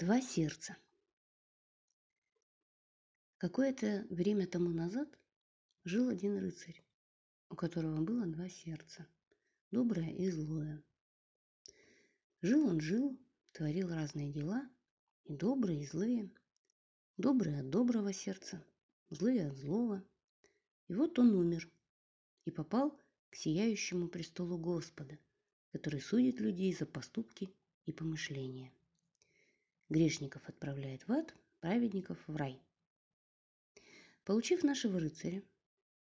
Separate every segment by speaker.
Speaker 1: Два сердца. Какое-то время тому назад жил один рыцарь, у которого было два сердца, доброе и злое. Жил он, жил, творил разные дела, и добрые, и злые. Добрые от доброго сердца, злые от злого. И вот он умер и попал к сияющему престолу Господа, который судит людей за поступки и помышления. Грешников отправляет в ад, праведников в рай. Получив нашего рыцаря,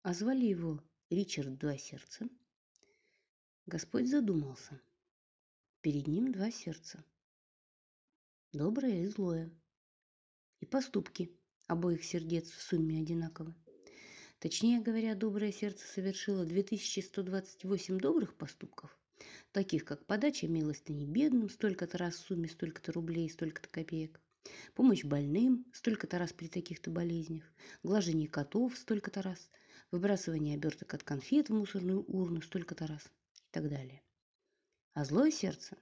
Speaker 1: а звали его Ричард Два Сердца, Господь задумался. Перед ним два сердца. Доброе и злое. И поступки обоих сердец в сумме одинаковы. Точнее говоря, доброе сердце совершило 2128 добрых поступков, таких как подача милостыни бедным столько-то раз в сумме столько-то рублей, столько-то копеек, помощь больным столько-то раз при таких-то болезнях, глажение котов столько-то раз, выбрасывание оберток от конфет в мусорную урну столько-то раз и так далее. А злое сердце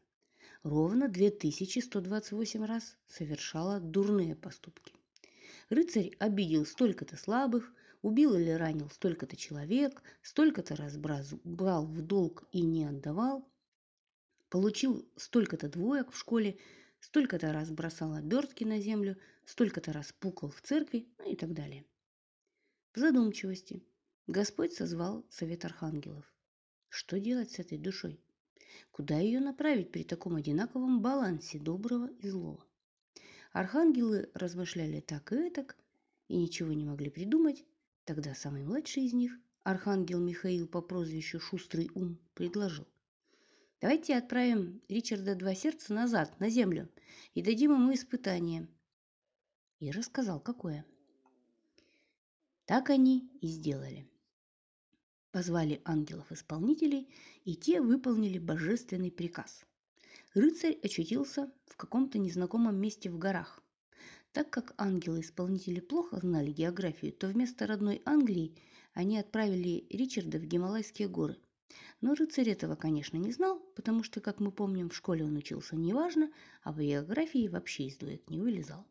Speaker 1: ровно 2128 раз совершало дурные поступки. Рыцарь обидел столько-то слабых, убил или ранил столько-то человек, столько-то раз брал в долг и не отдавал, получил столько-то двоек в школе, столько-то раз бросал обертки на землю, столько-то раз пукал в церкви, ну и так далее. В задумчивости Господь созвал совет архангелов. Что делать с этой душой? Куда ее направить при таком одинаковом балансе доброго и злого? Архангелы размышляли так и так, и ничего не могли придумать, Тогда самый младший из них, архангел Михаил по прозвищу Шустрый Ум, предложил. Давайте отправим Ричарда Два Сердца назад, на землю, и дадим ему испытание. И рассказал, какое. Так они и сделали. Позвали ангелов-исполнителей, и те выполнили божественный приказ. Рыцарь очутился в каком-то незнакомом месте в горах. Так как ангелы-исполнители плохо знали географию, то вместо родной Англии они отправили Ричарда в Гималайские горы. Но рыцарь этого, конечно, не знал, потому что, как мы помним, в школе он учился неважно, а в географии вообще из дуэт не вылезал.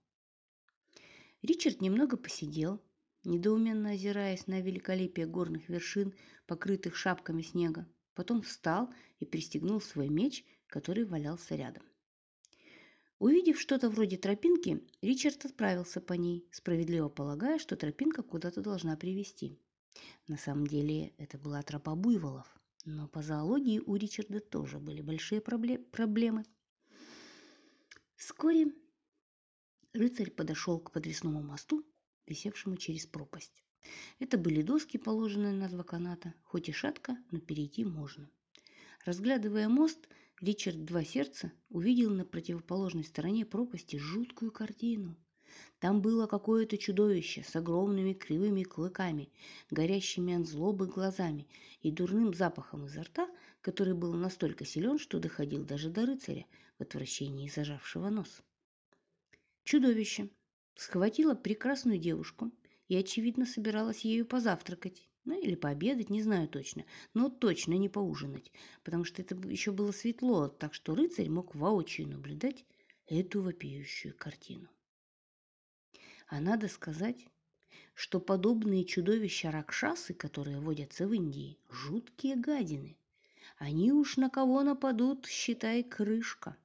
Speaker 1: Ричард немного посидел, недоуменно озираясь на великолепие горных вершин, покрытых шапками снега. Потом встал и пристегнул свой меч, который валялся рядом. Увидев что-то вроде тропинки, Ричард отправился по ней, справедливо полагая, что тропинка куда-то должна привести. На самом деле это была тропа буйволов, но по зоологии у Ричарда тоже были большие проблемы. Вскоре рыцарь подошел к подвесному мосту, висевшему через пропасть. Это были доски, положенные на два каната, хоть и шатко, но перейти можно. Разглядывая мост, Ричард Два Сердца увидел на противоположной стороне пропасти жуткую картину. Там было какое-то чудовище с огромными кривыми клыками, горящими от злобы глазами и дурным запахом изо рта, который был настолько силен, что доходил даже до рыцаря в отвращении зажавшего нос. Чудовище схватило прекрасную девушку и, очевидно, собиралось ею позавтракать. Ну, или пообедать, не знаю точно. Но точно не поужинать, потому что это еще было светло, так что рыцарь мог воочию наблюдать эту вопиющую картину. А надо сказать, что подобные чудовища Ракшасы, которые водятся в Индии, жуткие гадины. Они уж на кого нападут, считай, крышка.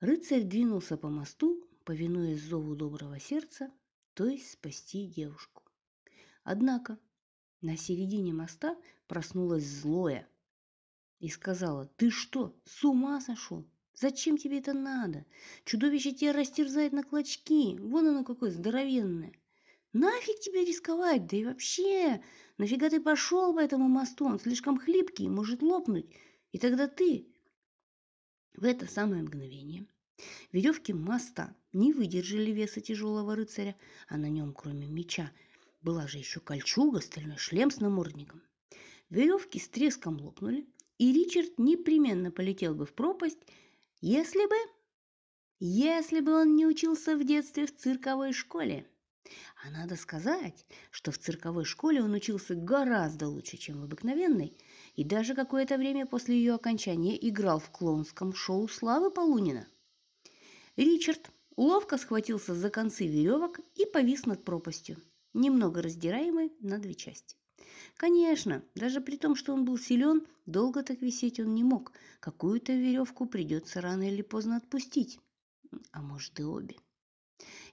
Speaker 1: Рыцарь двинулся по мосту, повинуясь зову доброго сердца, то есть спасти девушку. Однако на середине моста проснулась злое и сказала, «Ты что, с ума сошел? Зачем тебе это надо? Чудовище тебя растерзает на клочки, вон оно какое здоровенное. Нафиг тебе рисковать, да и вообще, нафига ты пошел по этому мосту, он слишком хлипкий, может лопнуть, и тогда ты...» В это самое мгновение веревки моста не выдержали веса тяжелого рыцаря, а на нем, кроме меча, была же еще кольчуга, стальной шлем с намордником. Веревки с треском лопнули, и Ричард непременно полетел бы в пропасть, если бы... Если бы он не учился в детстве в цирковой школе. А надо сказать, что в цирковой школе он учился гораздо лучше, чем в обыкновенной, и даже какое-то время после ее окончания играл в клоунском шоу Славы Полунина. Ричард ловко схватился за концы веревок и повис над пропастью, немного раздираемый на две части. Конечно, даже при том, что он был силен, долго так висеть он не мог. Какую-то веревку придется рано или поздно отпустить. А может и обе.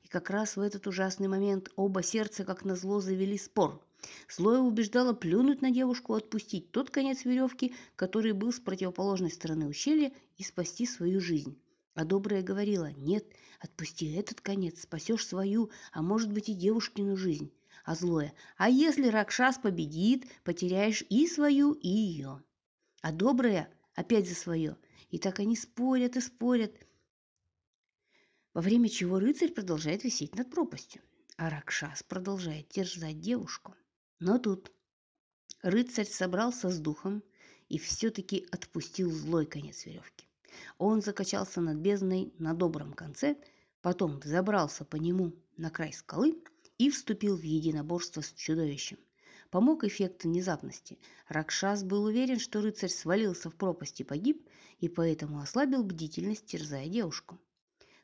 Speaker 1: И как раз в этот ужасный момент оба сердца, как назло, завели спор. Злое убеждало плюнуть на девушку, отпустить тот конец веревки, который был с противоположной стороны ущелья, и спасти свою жизнь. А добрая говорила, нет, отпусти этот конец, спасешь свою, а может быть и девушкину жизнь а злое. А если Ракшас победит, потеряешь и свою, и ее. А доброе опять за свое. И так они спорят и спорят. Во время чего рыцарь продолжает висеть над пропастью, а Ракшас продолжает терзать девушку. Но тут рыцарь собрался с духом и все-таки отпустил злой конец веревки. Он закачался над бездной на добром конце, потом забрался по нему на край скалы – и вступил в единоборство с чудовищем. Помог эффект внезапности. Ракшас был уверен, что рыцарь свалился в пропасть и погиб, и поэтому ослабил бдительность, терзая девушку.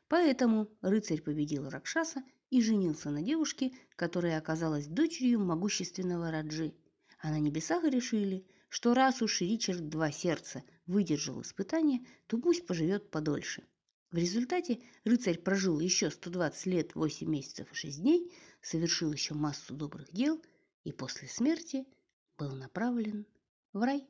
Speaker 1: Поэтому рыцарь победил Ракшаса и женился на девушке, которая оказалась дочерью могущественного Раджи. А на небесах решили, что раз уж Ричард Два Сердца выдержал испытание, то пусть поживет подольше. В результате рыцарь прожил еще 120 лет, 8 месяцев и 6 дней, совершил еще массу добрых дел и после смерти был направлен в рай.